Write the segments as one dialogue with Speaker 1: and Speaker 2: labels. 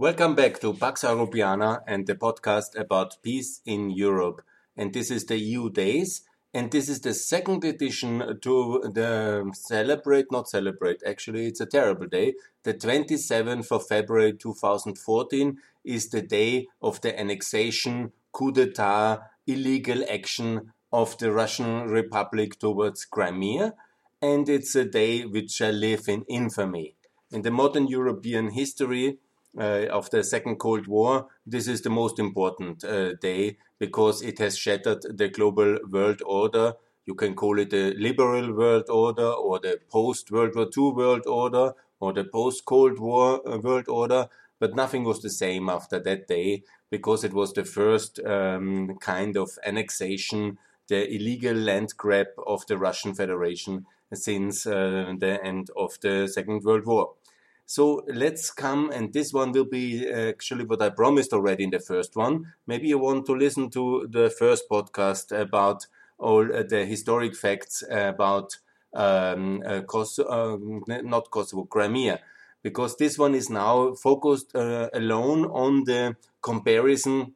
Speaker 1: Welcome back to Pax Europiana and the podcast about peace in Europe. And this is the EU Days. And this is the second edition to the celebrate, not celebrate, actually, it's a terrible day. The 27th of February 2014 is the day of the annexation, coup d'etat, illegal action of the Russian Republic towards Crimea. And it's a day which shall live in infamy. In the modern European history, uh, of the Second Cold War, this is the most important uh, day because it has shattered the global world order. You can call it the liberal world order or the post World War II world order or the post Cold War uh, world order. But nothing was the same after that day because it was the first um, kind of annexation, the illegal land grab of the Russian Federation since uh, the end of the Second World War. So let's come, and this one will be actually what I promised already in the first one. Maybe you want to listen to the first podcast about all uh, the historic facts about um, uh, uh, not Kosovo, Crimea, because this one is now focused uh, alone on the comparison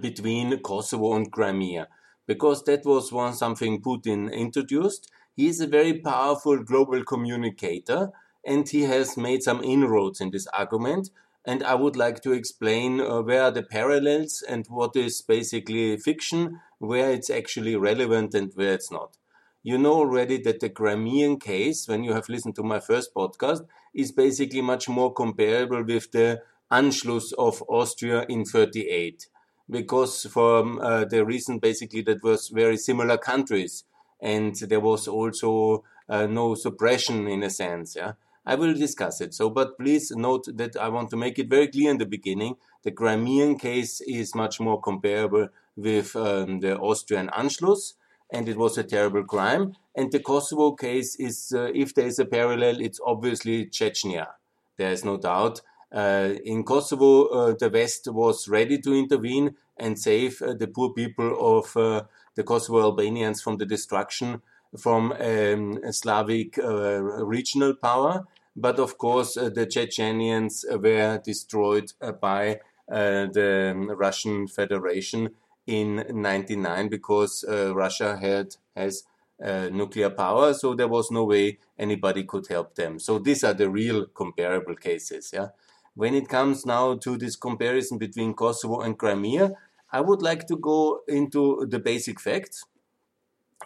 Speaker 1: between Kosovo and Crimea, because that was one something Putin introduced. He is a very powerful global communicator and he has made some inroads in this argument. And I would like to explain uh, where are the parallels and what is basically fiction, where it's actually relevant and where it's not. You know already that the Crimean case, when you have listened to my first podcast, is basically much more comparable with the Anschluss of Austria in 38. Because for uh, the reason basically that was very similar countries and there was also uh, no suppression in a sense. Yeah? I will discuss it. So, but please note that I want to make it very clear in the beginning. The Crimean case is much more comparable with um, the Austrian Anschluss, and it was a terrible crime. And the Kosovo case is, uh, if there is a parallel, it's obviously Chechnya. There is no doubt. Uh, in Kosovo, uh, the West was ready to intervene and save uh, the poor people of uh, the Kosovo Albanians from the destruction from um, a Slavic uh, regional power. But of course, uh, the Chechenians were destroyed uh, by uh, the Russian Federation in 99 because Russia had has uh, nuclear power, so there was no way anybody could help them. So these are the real comparable cases. Yeah. When it comes now to this comparison between Kosovo and Crimea, I would like to go into the basic facts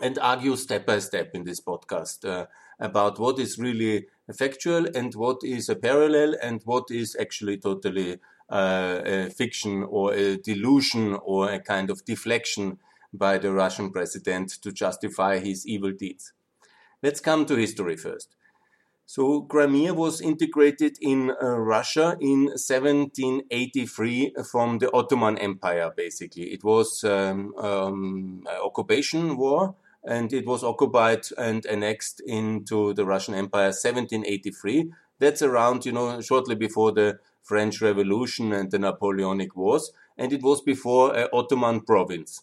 Speaker 1: and argue step by step in this podcast uh, about what is really factual and what is a parallel and what is actually totally uh, a fiction or a delusion or a kind of deflection by the Russian president to justify his evil deeds. Let's come to history first. So Crimea was integrated in uh, Russia in 1783 from the Ottoman Empire, basically. It was um, um, occupation war and it was occupied and annexed into the Russian Empire 1783. That's around, you know, shortly before the French Revolution and the Napoleonic Wars, and it was before an Ottoman province.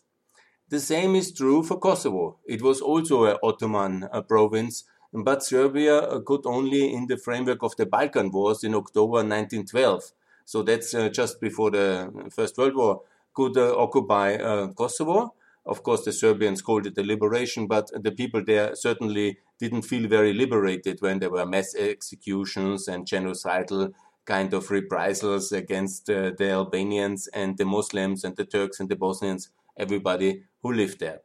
Speaker 1: The same is true for Kosovo. It was also an Ottoman uh, province, but Serbia uh, could only, in the framework of the Balkan Wars in October 1912, so that's uh, just before the First World War, could uh, occupy uh, Kosovo of course, the Serbians called it a liberation, but the people there certainly didn't feel very liberated when there were mass executions and genocidal kind of reprisals against uh, the Albanians and the Muslims and the Turks and the Bosnians, everybody who lived there.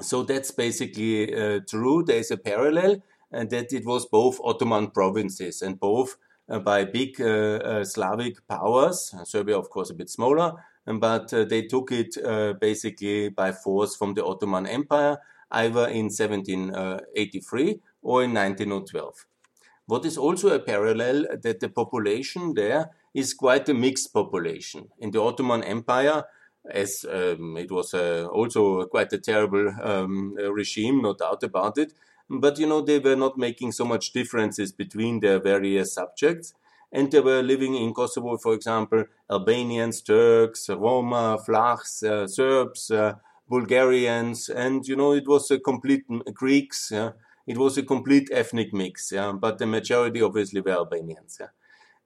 Speaker 1: So that's basically uh, true. There is a parallel, and that it was both Ottoman provinces and both uh, by big uh, uh, Slavic powers. Serbia, of course, a bit smaller, but uh, they took it uh, basically by force from the Ottoman Empire, either in 1783 or in 1912. What is also a parallel that the population there is quite a mixed population. In the Ottoman Empire, as um, it was uh, also quite a terrible um, regime, no doubt about it, but you know they were not making so much differences between their various subjects and they were living in Kosovo, for example, Albanians, Turks, Roma, Vlachs, uh, Serbs, uh, Bulgarians, and you know it was a complete Greeks. Yeah? It was a complete ethnic mix, yeah? but the majority obviously were Albanians. Yeah?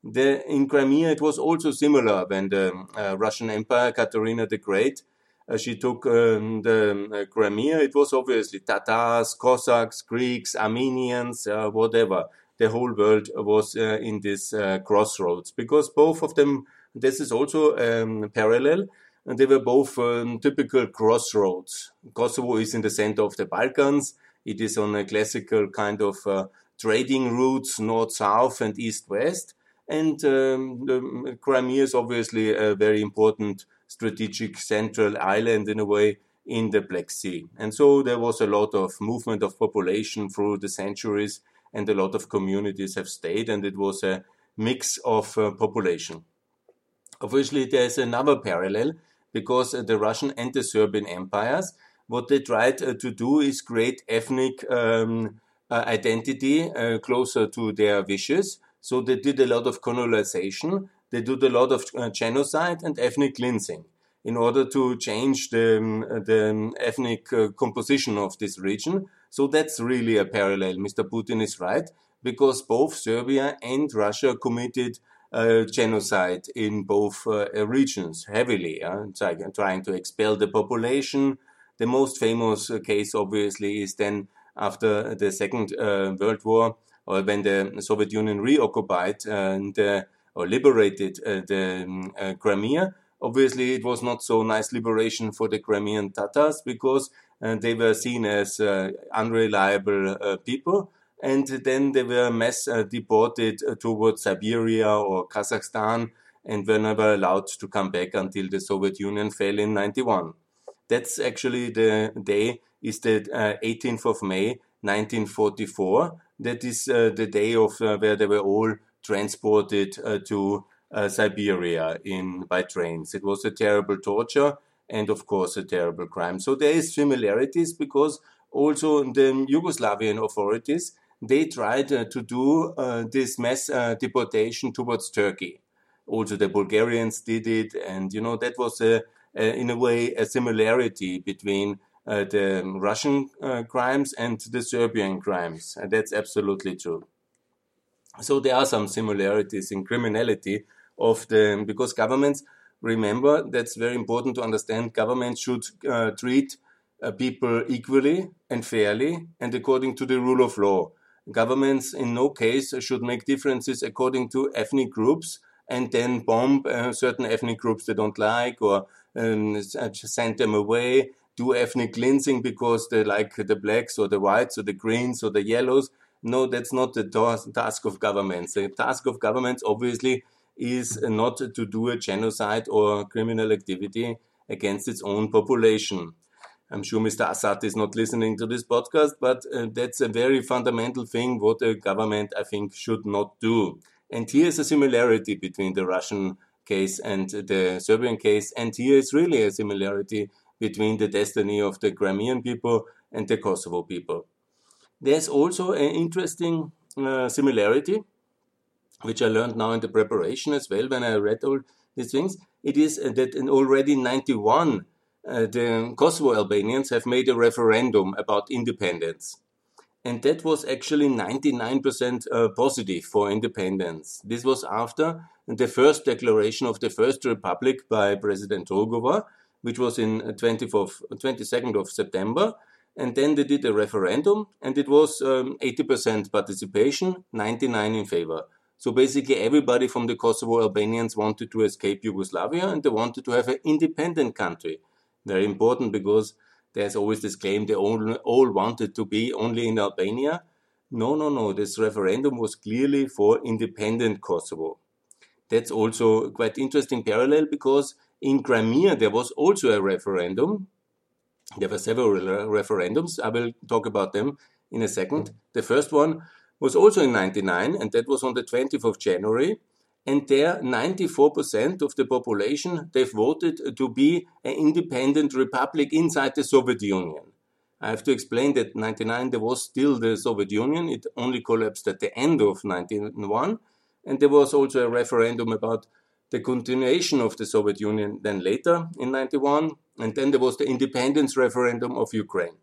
Speaker 1: The, in Crimea, it was also similar when the uh, Russian Empire, Katerina the Great, uh, she took um, the uh, Crimea. It was obviously Tatars, Cossacks, Greeks, Armenians, uh, whatever. The whole world was uh, in this uh, crossroads because both of them, this is also um, parallel, and they were both um, typical crossroads. Kosovo is in the center of the Balkans. It is on a classical kind of trading routes, north-south and east-west and um, the Crimea is obviously a very important strategic central island in a way in the Black Sea. And so there was a lot of movement of population through the centuries, and a lot of communities have stayed, and it was a mix of uh, population. Obviously, there's another parallel because the Russian and the Serbian empires, what they tried uh, to do is create ethnic um, uh, identity uh, closer to their wishes so they did a lot of colonization, they did a lot of uh, genocide and ethnic cleansing in order to change the, um, the ethnic uh, composition of this region. So that's really a parallel. Mr. Putin is right because both Serbia and Russia committed uh, genocide in both uh, regions heavily, uh, trying to expel the population. The most famous uh, case, obviously, is then after the Second uh, World War or when the Soviet Union reoccupied and uh, or liberated the um, Crimea, obviously it was not so nice liberation for the Crimean Tatars because they were seen as unreliable people and then they were mass uh, deported uh, towards Siberia or Kazakhstan and were never allowed to come back until the Soviet Union fell in 91. That's actually the day is the uh, 18th of May 1944 that is uh, the day of uh, where they were all transported uh, to Siberia in by trains. It was a terrible torture and of course a terrible crime. So there is similarities because also the Yugoslavian authorities they tried uh, to do uh, this mass uh, deportation towards Turkey. Also, the Bulgarians did it, and you know that was a, a in a way a similarity between uh, the Russian uh, crimes and the Serbian crimes. And that's absolutely true. So there are some similarities in criminality of the because governments remember that's very important to understand. Governments should uh, treat uh, people equally and fairly and according to the rule of law. Governments in no case should make differences according to ethnic groups and then bomb uh, certain ethnic groups they don't like or um, send them away do ethnic cleansing because they like the blacks or the whites or the greens or the yellows. No, that's not the task of governments. The task of governments obviously is not to do a genocide or criminal activity against its own population. I'm sure Mr. Assad is not listening to this podcast, but uh, that's a very fundamental thing what a government, I think, should not do. And here is a similarity between the Russian case and the Serbian case, and here is really a similarity between the destiny of the Crimean people and the Kosovo people. There's also an interesting uh, similarity, which I learned now in the preparation as well when I read all these things. It is uh, that in already 91, uh, the Kosovo Albanians have made a referendum about independence. And that was actually 99% uh, positive for independence. This was after the first declaration of the First Republic by President Rugova, which was in 24th, uh, 22nd of September. And then they did a referendum, and it was um, 80% participation, 99 in favor. So basically, everybody from the Kosovo Albanians wanted to escape Yugoslavia, and they wanted to have an independent country. Very important because there's always this claim they all, all wanted to be only in Albania. No, no, no. This referendum was clearly for independent Kosovo. That's also quite interesting parallel because in Crimea, there was also a referendum. There were several referendums. I will talk about them in a second. The first one was also in 99, and that was on the 20th of January. And there, 94% of the population, they voted to be an independent republic inside the Soviet Union. I have to explain that 99 there was still the Soviet Union. It only collapsed at the end of 1991. And there was also a referendum about the continuation of the Soviet Union then later in 91, and then there was the independence referendum of Ukraine.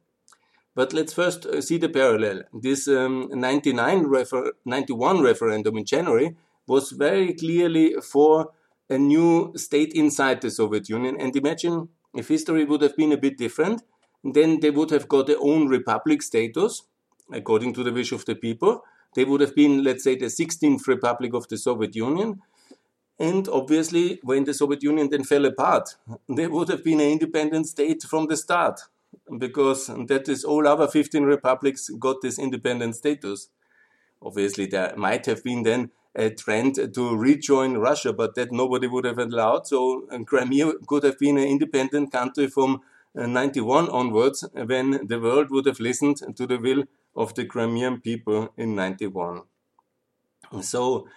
Speaker 1: But let's first uh, see the parallel. This um, 99 refer 91 referendum in January was very clearly for a new state inside the Soviet Union. And imagine if history would have been a bit different, then they would have got their own republic status, according to the wish of the people. They would have been, let's say, the 16th republic of the Soviet Union. And obviously, when the Soviet Union then fell apart, they would have been an independent state from the start, because that is all other 15 republics got this independent status. Obviously, there might have been then a trend to rejoin Russia, but that nobody would have allowed. So Crimea could have been an independent country from uh, 91 onwards, when the world would have listened to the will of the Crimean people in 91. So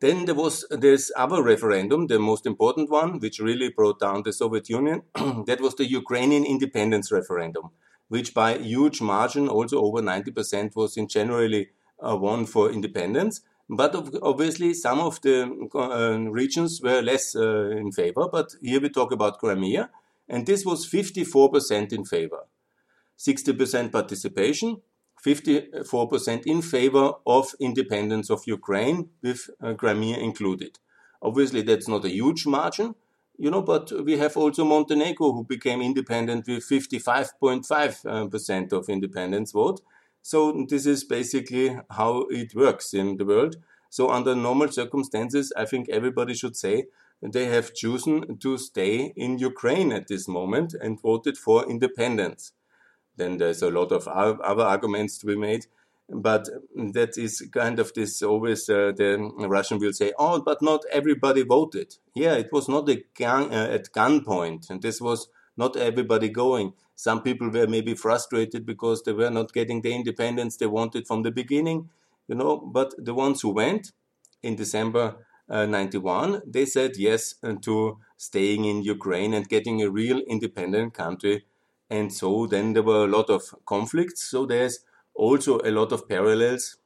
Speaker 1: then there was this other referendum, the most important one, which really brought down the Soviet Union. that was the Ukrainian independence referendum, which by huge margin, also over 90%, was in generally uh, won for independence. But obviously, some of the uh, regions were less uh, in favor. But here we talk about Crimea, and this was 54% in favor, 60% participation, 54% in favor of independence of Ukraine, with uh, Crimea included. Obviously, that's not a huge margin, you know, but we have also Montenegro who became independent with 55.5% of independence vote. So this is basically how it works in the world. So under normal circumstances, I think everybody should say they have chosen to stay in Ukraine at this moment and voted for independence. Then there's a lot of other arguments to be made, but that is kind of this always uh, the Russian will say, oh, but not everybody voted. Yeah, it was not gun, uh, at gunpoint, and this was not everybody going. Some people were maybe frustrated because they were not getting the independence they wanted from the beginning, you know. But the ones who went in December uh, 91, they said yes uh, to staying in Ukraine and getting a real independent country. And so then there were a lot of conflicts. So there's also a lot of parallels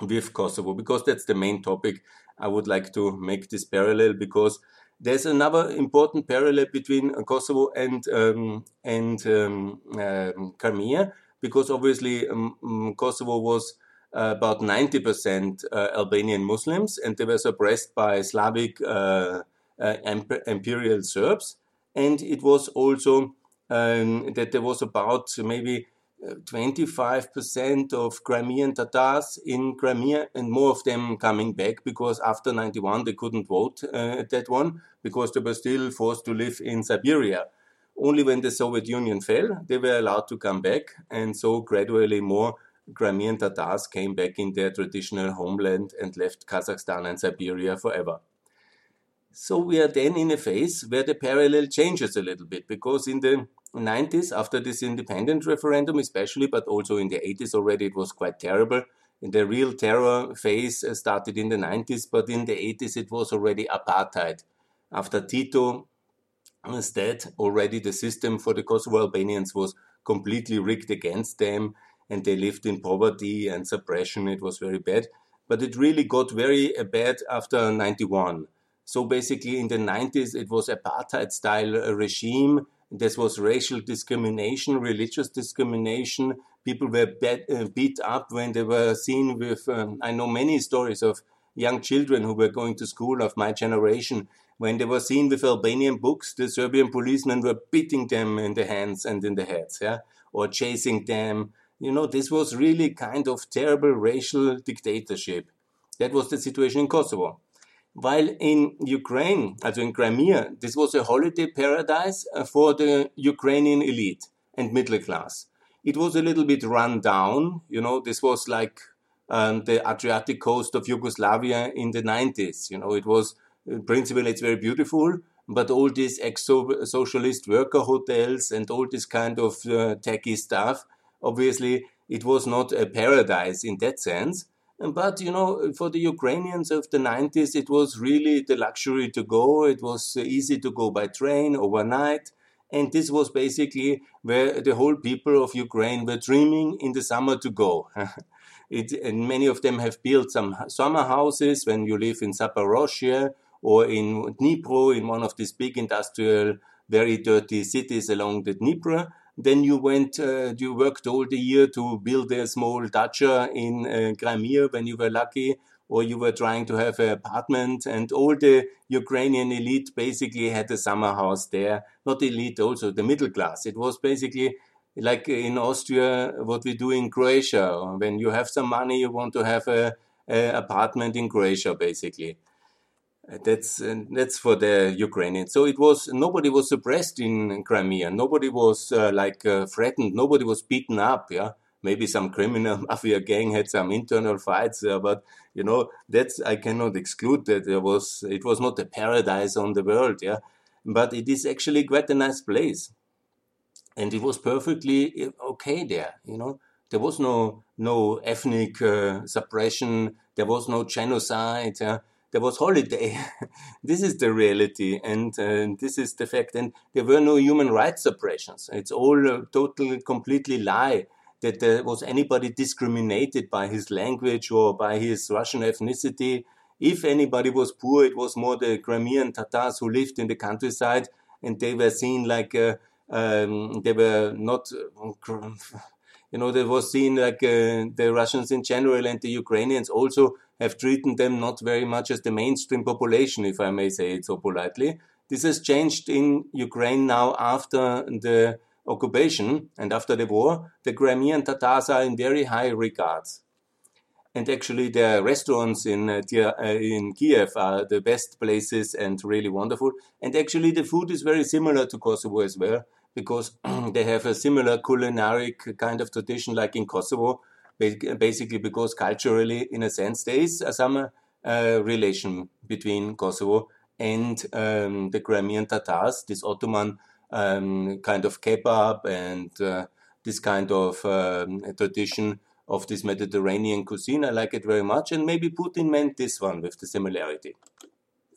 Speaker 1: with Kosovo because that's the main topic. I would like to make this parallel because there's another important parallel between Kosovo and um, and um, um, Crimea because obviously um, mm, Kosovo was uh, about 90% uh, Albanian Muslims and they were suppressed by Slavic uh, uh imperial Serbs. And it was also um, that there was about maybe 25% of Crimean Tatars in Crimea, and more of them coming back because after 91 they couldn't vote uh, at that one because they were still forced to live in Siberia. Only when the Soviet Union fell, they were allowed to come back, and so gradually more Crimean Tatars came back in their traditional homeland and left Kazakhstan and Siberia forever. So we are then in a phase where the parallel changes a little bit because in the 90s, after this independent referendum, especially, but also in the 80s already, it was quite terrible. The real terror phase uh, started in the 90s, but in the 80s, it was already apartheid. After Tito was dead, already the system for the Kosovo Albanians was completely rigged against them, and they lived in poverty and suppression. It was very bad. But it really got very uh, bad after 91. So basically, in the 90s, it was apartheid style uh, regime this was racial discrimination, religious discrimination. People were uh, beat up when they were seen with. Um, I know many stories of young children who were going to school of my generation. When they were seen with Albanian books, the Serbian policemen were beating them in the hands and in the heads, yeah, or chasing them. You know, this was really kind of terrible racial dictatorship. That was the situation in Kosovo. While in Ukraine, also in Crimea, this was a holiday paradise uh, for the Ukrainian elite and middle class. It was a little bit run down, you know, this was like um, the Adriatic coast of Yugoslavia in the 90s. You know, it was, in principle, it's very beautiful, but all these ex-socialist worker hotels and all this kind of uh, techie stuff, obviously, it was not a paradise in that sense. But you know, for the Ukrainians of the 90s, it was really the luxury to go. It was easy to go by train overnight. And this was basically where the whole people of Ukraine were dreaming in the summer to go. it, and many of them have built some summer houses when you live in Zaporozhye or in Dnipro, in one of these big industrial, very dirty cities along the Dnieper. Then you went, uh, you worked all the year to build a small dacha in uh, Crimea when you were lucky, or you were trying to have an apartment and all the Ukrainian elite basically had a summer house there. Not elite, also the middle class. It was basically like in Austria, what we do in Croatia. When you have some money, you want to have a, a apartment in Croatia, basically. That's that's for the Ukrainians. So it was nobody was suppressed in Crimea. Nobody was uh, like uh, threatened. Nobody was beaten up. Yeah, maybe some criminal mafia gang had some internal fights, uh, but you know that's I cannot exclude that there was it was not a paradise on the world. Yeah, but it is actually quite a nice place, and it was perfectly uh, okay there. You know, there was no no ethnic uh, suppression. There was no genocide. Yeah there was holiday. this is the reality, and uh, this is the fact. And there were no human rights suppressions. It's all a total, completely lie that there was anybody discriminated by his language or by his Russian ethnicity. If anybody was poor, it was more the Crimean Tatars who lived in the countryside, and they were seen like uh, um, they were not. You know, they was seen like uh, the Russians in general and the Ukrainians also have treated them not very much as the mainstream population, if I may say it so politely. This has changed in Ukraine now after the occupation and after the war. The Crimean Tatars are in very high regards. And actually, the restaurants in uh, uh, in Kiev are the best places and really wonderful. And actually, the food is very similar to Kosovo as well, because they have a similar culinary kind of tradition like in Kosovo basically because culturally, in a sense, there is some uh, relation between Kosovo and um, the Crimean Tatars, this Ottoman um, kind of kebab and uh, this kind of um, tradition of this Mediterranean cuisine. I like it very much, and maybe Putin meant this one with the similarity.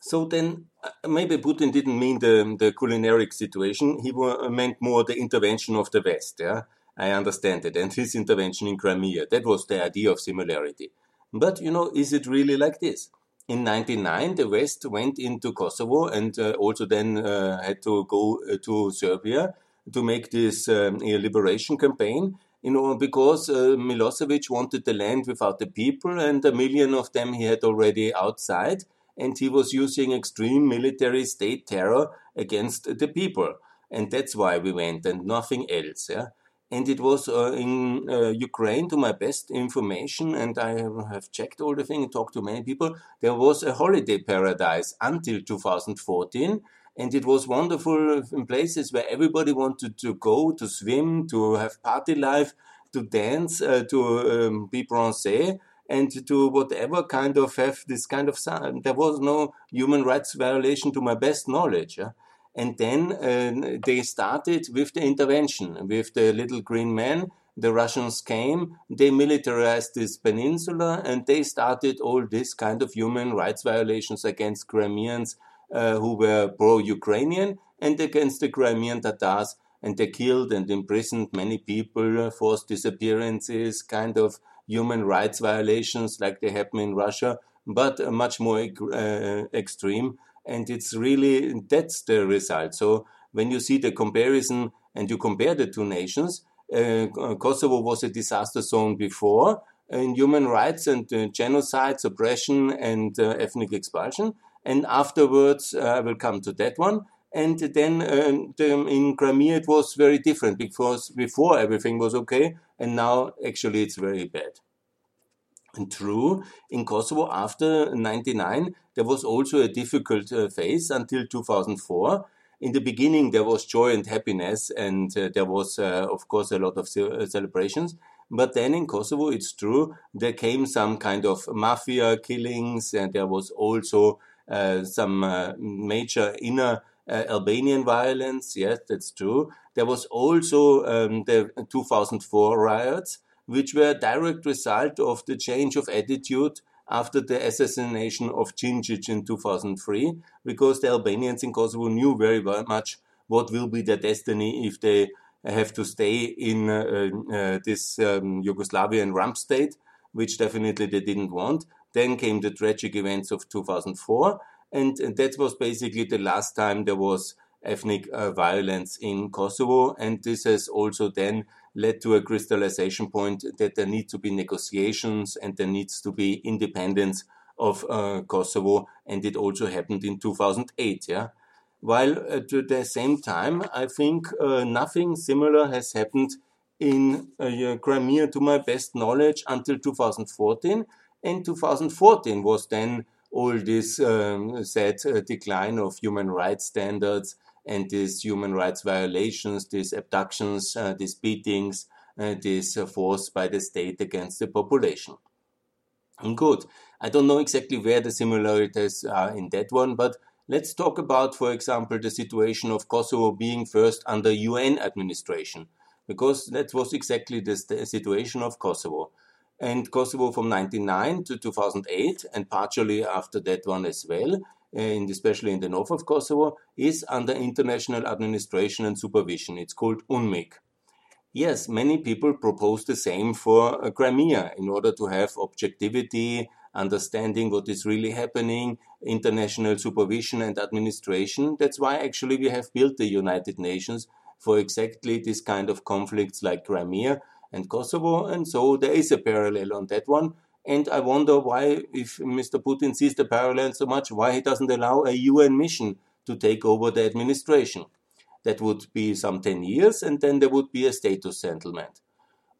Speaker 1: So then, uh, maybe Putin didn't mean the, the culinary situation. He meant more the intervention of the West. Yeah, I understand it. And his intervention in Crimea, that was the idea of similarity. But, you know, is it really like this? In 99, the West went into Kosovo and uh, also then uh, had to go uh, to Serbia to make this um, liberation campaign. You know, because uh, Milosevic wanted the land without the people, and a million of them he had already outside, and he was using extreme military state terror against the people, and that's why we went, and nothing else. Yeah, and it was uh, in uh, Ukraine, to my best information, and I have checked all the thing, talked to many people. There was a holiday paradise until 2014, and it was wonderful in places where everybody wanted to go to swim, to have party life, to dance, uh, to um, be bronzé, and to whatever kind of have this kind of. There was no human rights violation, to my best knowledge. Yeah? And then uh, they started with the intervention, with the little green man. The Russians came, they militarized this peninsula, and they started all this kind of human rights violations against Crimeans uh, who were pro Ukrainian and against the Crimean Tatars. And they killed and imprisoned many people, uh, forced disappearances, kind of human rights violations like they happen in Russia, but much more uh, extreme and it's really that's the result. So when you see the comparison and you compare the two nations, uh, Kosovo was a disaster zone before in human rights and uh, genocide, suppression, and uh, ethnic expulsion. And afterwards, uh, I will come to that one. And then uh, the, in Crimea, it was very different because before everything was okay, and now actually it's very bad. And true, in Kosovo after 99, there was also a difficult uh, phase until 2004. In the beginning, there was joy and happiness, and uh, there was, uh, of course, a lot of ce uh, celebrations. But then in Kosovo, it's true, there came some kind of mafia killings, and there was also uh, some uh, major inner Albanian violence. Yes, that's true. There was also um, the 2004 riots, which were a direct result of the change of attitude after the assassination of Djindjic in 2003, because the Albanians in Kosovo knew very much what will be their destiny if they have to stay in uh, uh, this um, Yugoslavian rump state, which definitely they didn't want. Then came the tragic events of 2004, and, and that was basically the last time there was ethnic uh, violence in Kosovo, and this has also then led to a crystallization point that there need to be negotiations and there needs to be independence of uh, Kosovo, and it also happened in 2008. Yeah, while at the same time, I think uh, nothing similar has happened in uh, Crimea, to my best knowledge, until 2014. And 2014 was then all this um, sad uh, decline of human rights standards and these human rights violations, these abductions, uh, these beatings, uh, this uh, force by the state against the population. Good. I don't know exactly where the similarities are in that one, but let's talk about, for example, the situation of Kosovo being first under UN administration, because that was exactly the situation of Kosovo. And Kosovo from 1999 to 2008, and partially after that one as well, and especially in the north of Kosovo, is under international administration and supervision. It's called UNMIK. Yes, many people propose the same for uh, Crimea in order to have objectivity, understanding what is really happening, international supervision and administration. That's why actually we have built the United Nations for exactly this kind of conflicts like Crimea and Kosovo. And so there is a parallel on that one. And I wonder why, if Mr. Putin sees the parallel so much, why he doesn't allow a UN mission to take over the administration. That would be some 10 years, and then there would be a status settlement.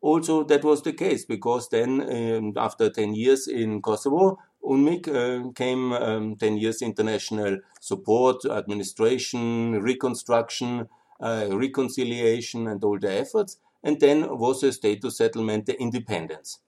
Speaker 1: Also, that was the case because then, um, after 10 years in Kosovo, UNMIK uh, came um, 10 years international support, administration, reconstruction, uh, reconciliation, and all the efforts. And then was a status settlement, the independence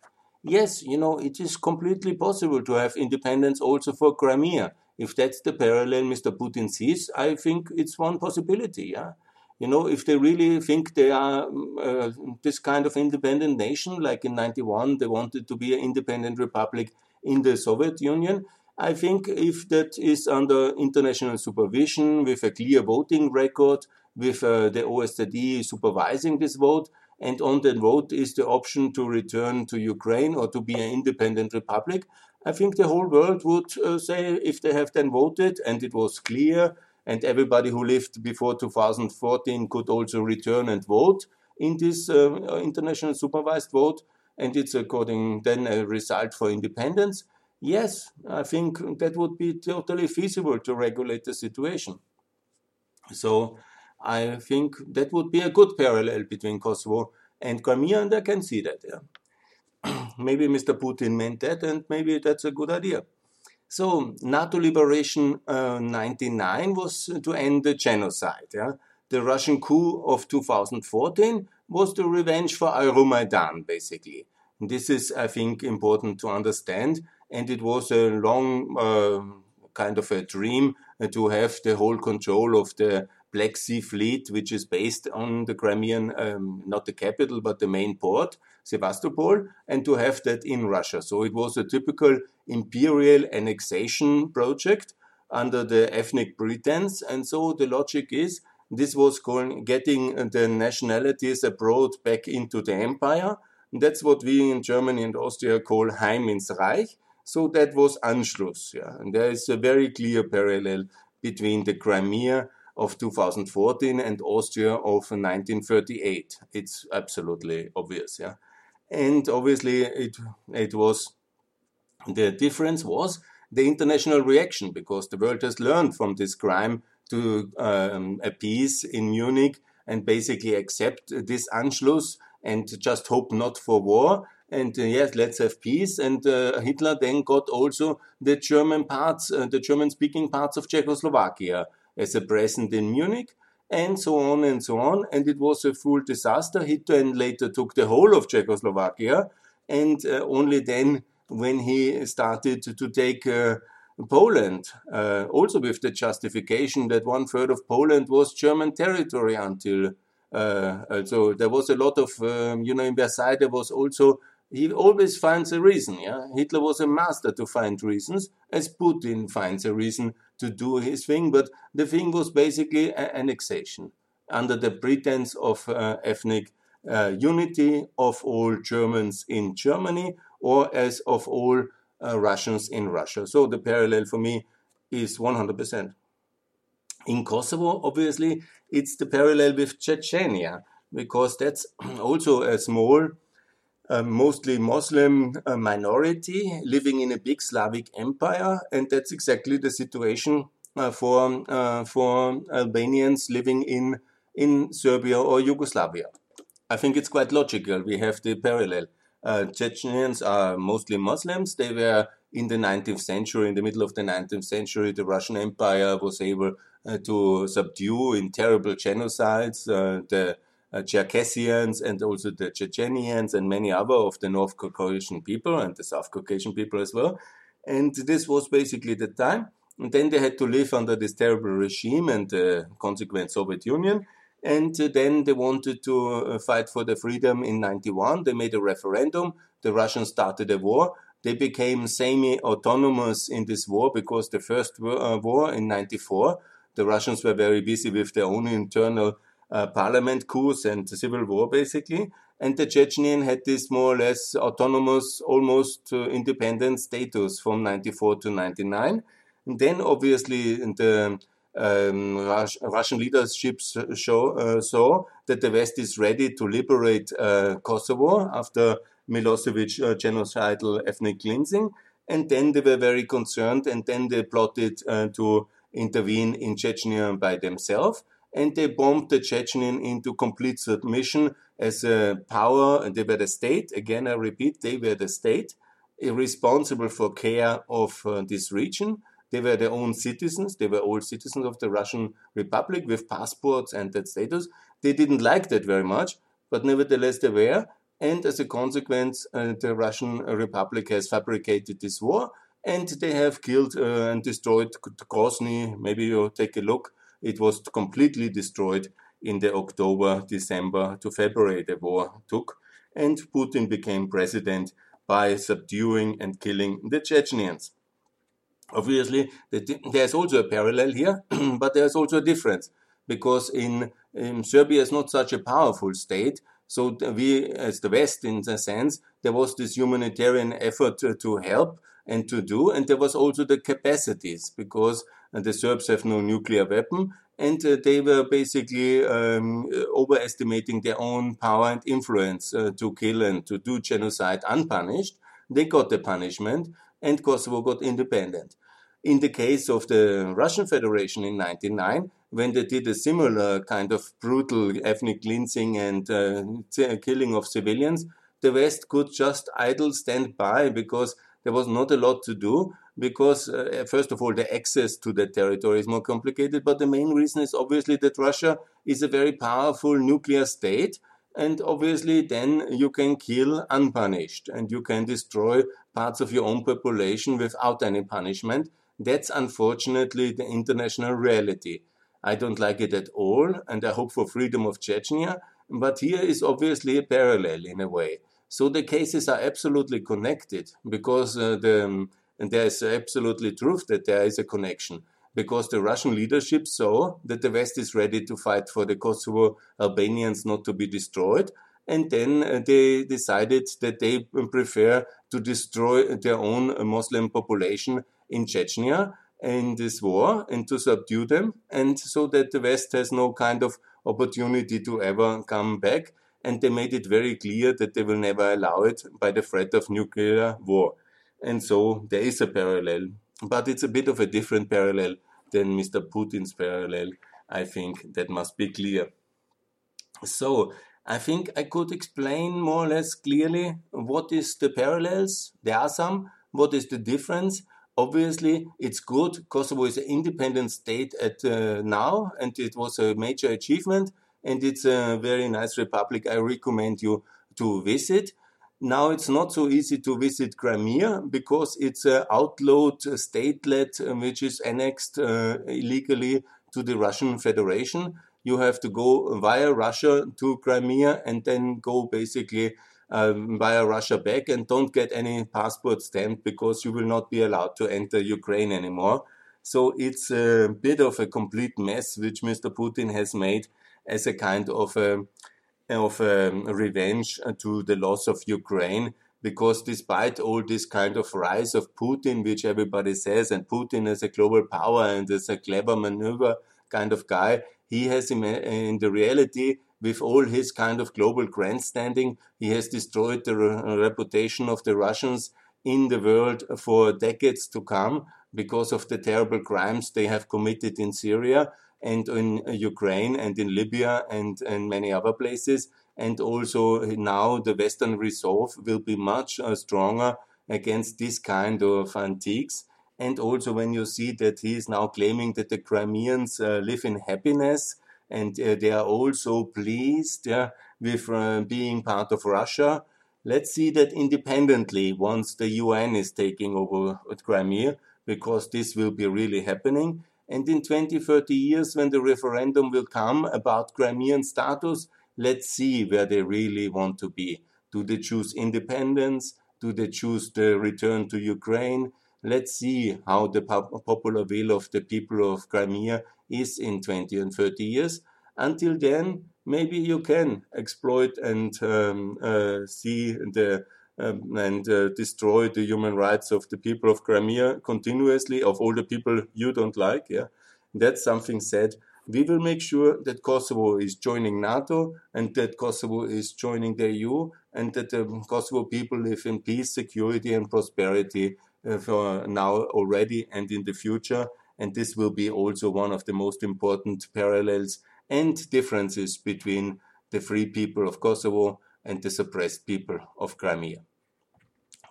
Speaker 1: yes, you know, it is completely possible to have independence also for Crimea. If that's the parallel Mr. Putin sees, I think it's one possibility. Yeah, you know, if they really think they are uh, this kind of independent nation, like in '91 they wanted to be an independent republic in the Soviet Union. I think if that is under international supervision with a clear voting record, with uh, the OSCE supervising this vote, and on that vote is the option to return to Ukraine or to be an independent republic, I think the whole world would uh, say if they have then voted and it was clear and everybody who lived before 2014 could also return and vote in this uh, international supervised vote and it's according then a result for independence yes i think that would be totally feasible to regulate the situation. So I think that would be a good parallel between Kosovo and Crimea, and I can see that. Yeah. maybe Mr. Putin meant that, and maybe that's a good idea. So, NATO Liberation uh, 99 was to end the genocide. Yeah? The Russian coup of 2014 was the revenge for Euromaidan, basically. This is, I think, important to understand, and it was a long uh, kind of a dream to have the whole control of the Black Sea Fleet, which is based on the Crimean, um, not the capital, but the main port, Sevastopol, and to have that in Russia. So it was a typical imperial annexation project under the ethnic pretense. And so the logic is this was called getting the nationalities abroad back into the empire. That's what we in Germany and Austria call Heim ins Reich. So that was Anschluss. Yeah. And there is a very clear parallel between the Crimea of 2014 and Austria of 1938. It's absolutely obvious, yeah. And obviously, it it was the difference was the international reaction because the world has learned from this crime to um, appease in Munich and basically accept this Anschluss and just hope not for war. And uh, yes, let's have peace. And uh, Hitler then got also the German parts, uh, the German speaking parts of Czechoslovakia as a present in Munich, and so on and so on. And it was a full disaster. He then later took the whole of Czechoslovakia, and uh, only then, when he started to, take uh, Poland, uh, also with the justification that one third of Poland was German territory until. Uh, uh, so there was a lot of, um, you know, in Versailles there was also he always finds a reason. Yeah, Hitler was a master to find reasons, as Putin finds a reason to do his thing. But the thing was basically annexation under the pretense of uh, ethnic uh, unity of all Germans in Germany or as of all uh, Russians in Russia. So the parallel for me is 100%. In Kosovo, obviously, it's the parallel with Chechnya because that's also a small mostly Muslim uh, minority living in a big Slavic empire, and that's exactly the situation uh, for uh, for Albanians living in in Serbia or Yugoslavia. I think it's quite logical. We have the parallel. Uh, Chechens are mostly Muslims. They were in the 19th century, in the middle of the 19th century, the Russian Empire was able uh, to subdue in terrible genocides the uh, Cherkessians and also the Chechenians and many other of the North Caucasian people and the South Caucasian people as well. And this was basically the time. And then they had to live under this terrible regime and the consequent Soviet Union. And then they wanted to uh, fight for the freedom in 91. They made a referendum. The Russians started a war. They became semi-autonomous in this war because the first uh, war in 94, the Russians were very busy with their own internal parliament coups and civil war, basically. And the Chechenian had this more or less autonomous, almost uh, independent status from 94 to 99. And then, obviously, the um, Rus Russian leadership show, uh, saw that the West is ready to liberate uh, Kosovo after Milosevic uh, genocidal ethnic cleansing. And then they were very concerned, and then they plotted uh, to intervene in Chechnya by themselves and they bombed the Chechenian into complete submission as a power. And they were the state. Again, I repeat, they were the state responsible for care of uh, this region. They were their own citizens. They were all citizens of the Russian Republic with passports and that status. They didn't like that very much, but nevertheless they were. And as a consequence, uh, the Russian Republic has fabricated this war and they have killed uh, and destroyed Grozny. Maybe you take a look it was completely destroyed in the October, December to February the war took, and Putin became president by subduing and killing the Chechenians. Obviously, there's also a parallel here, but there's also a difference because in, in Serbia is not such a powerful state. So we, as the West, in a sense, there was this humanitarian effort to, to help and to do, and there was also the capacities because and the Serbs have no nuclear weapon, and uh, they were basically um, overestimating their own power and influence uh, to kill and to do genocide unpunished. They got the punishment, and Kosovo got independent. In the case of the Russian Federation in 1999, when they did a similar kind of brutal ethnic cleansing and uh, killing of civilians, the West could just idle stand by because there was not a lot to do because, uh, first of all, the access to that territory is more complicated. But the main reason is obviously that Russia is a very powerful nuclear state. And obviously, then you can kill unpunished and you can destroy parts of your own population without any punishment. That's unfortunately the international reality. I don't like it at all, and I hope for freedom of Chechnya. But here is obviously a parallel in a way. So the cases are absolutely connected because uh, the, um, and there is absolutely truth that there is a connection because the Russian leadership saw that the West is ready to fight for the Kosovo Albanians not to be destroyed. And then uh, they decided that they prefer to destroy their own Muslim population in Chechnya in this war and to subdue them, and so that the West has no kind of opportunity to ever come back and they made it very clear that they will never allow it by the threat of nuclear war. And so there is a parallel, but it's a bit of a different parallel than Mr. Putin's parallel. I think that must be clear. So I think I could explain more or less clearly what is the parallels. There are some. What is the difference? Obviously, it's good. Kosovo is an independent state at uh, now, and it was a major achievement and it's a very nice republic. I recommend you to visit. Now it's not so easy to visit Crimea because it's an outlawed statelet uh, which is annexed uh, illegally to the Russian Federation. You have to go via Russia to Crimea and then go basically um, via Russia back and don't get any passport stamped because you will not be allowed to enter Ukraine anymore. So it's a bit of a complete mess which Mr. Putin has made as a kind of a, of a revenge uh, to the loss of Ukraine. Because despite all this kind of rise of Putin, which everybody says, and Putin as a global power and as a clever maneuver kind of guy, he has in, uh, in the reality with all his kind of global grandstanding, he has destroyed the re reputation of the Russians in the world for decades to come because of the terrible crimes they have committed in Syria and in Ukraine and in Libya and, and many other places. And also now the Western resolve will be much uh, stronger against this kind of antiques. And also when you see that he is now claiming that the Crimeans uh, live in happiness and uh, they are also pleased yeah, with uh, being part of Russia. Let's see that independently once the UN is taking over Crimea, because this will be really happening. And in 20, 30 years, when the referendum will come about Crimean status, let's see where they really want to be. Do they choose independence? Do they choose the return to Ukraine? Let's see how the popular will of the people of Crimea is in 20 and 30 years. Until then, maybe you can exploit and um, uh, see the um, and uh, destroy the human rights of the people of Crimea continuously, of all the people you don't like. Yeah, that's something said. We will make sure that Kosovo is joining NATO and that Kosovo is joining the EU and that the Kosovo people live in peace, security, and prosperity uh, for now already and in the future. And this will be also one of the most important parallels and differences between the free people of Kosovo and the suppressed people of Crimea.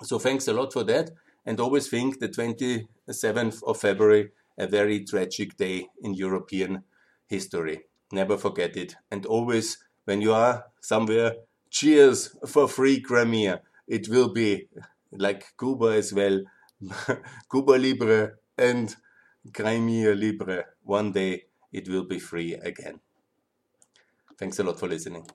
Speaker 1: So thanks a lot for that. And always think the 27th of February, a very tragic day in European history. Never forget it. And always, when you are somewhere, cheers for free Crimea. It will be like Cuba as well. Cuba Libre and Crimea Libre. One day it will be free again. Thanks a lot for listening.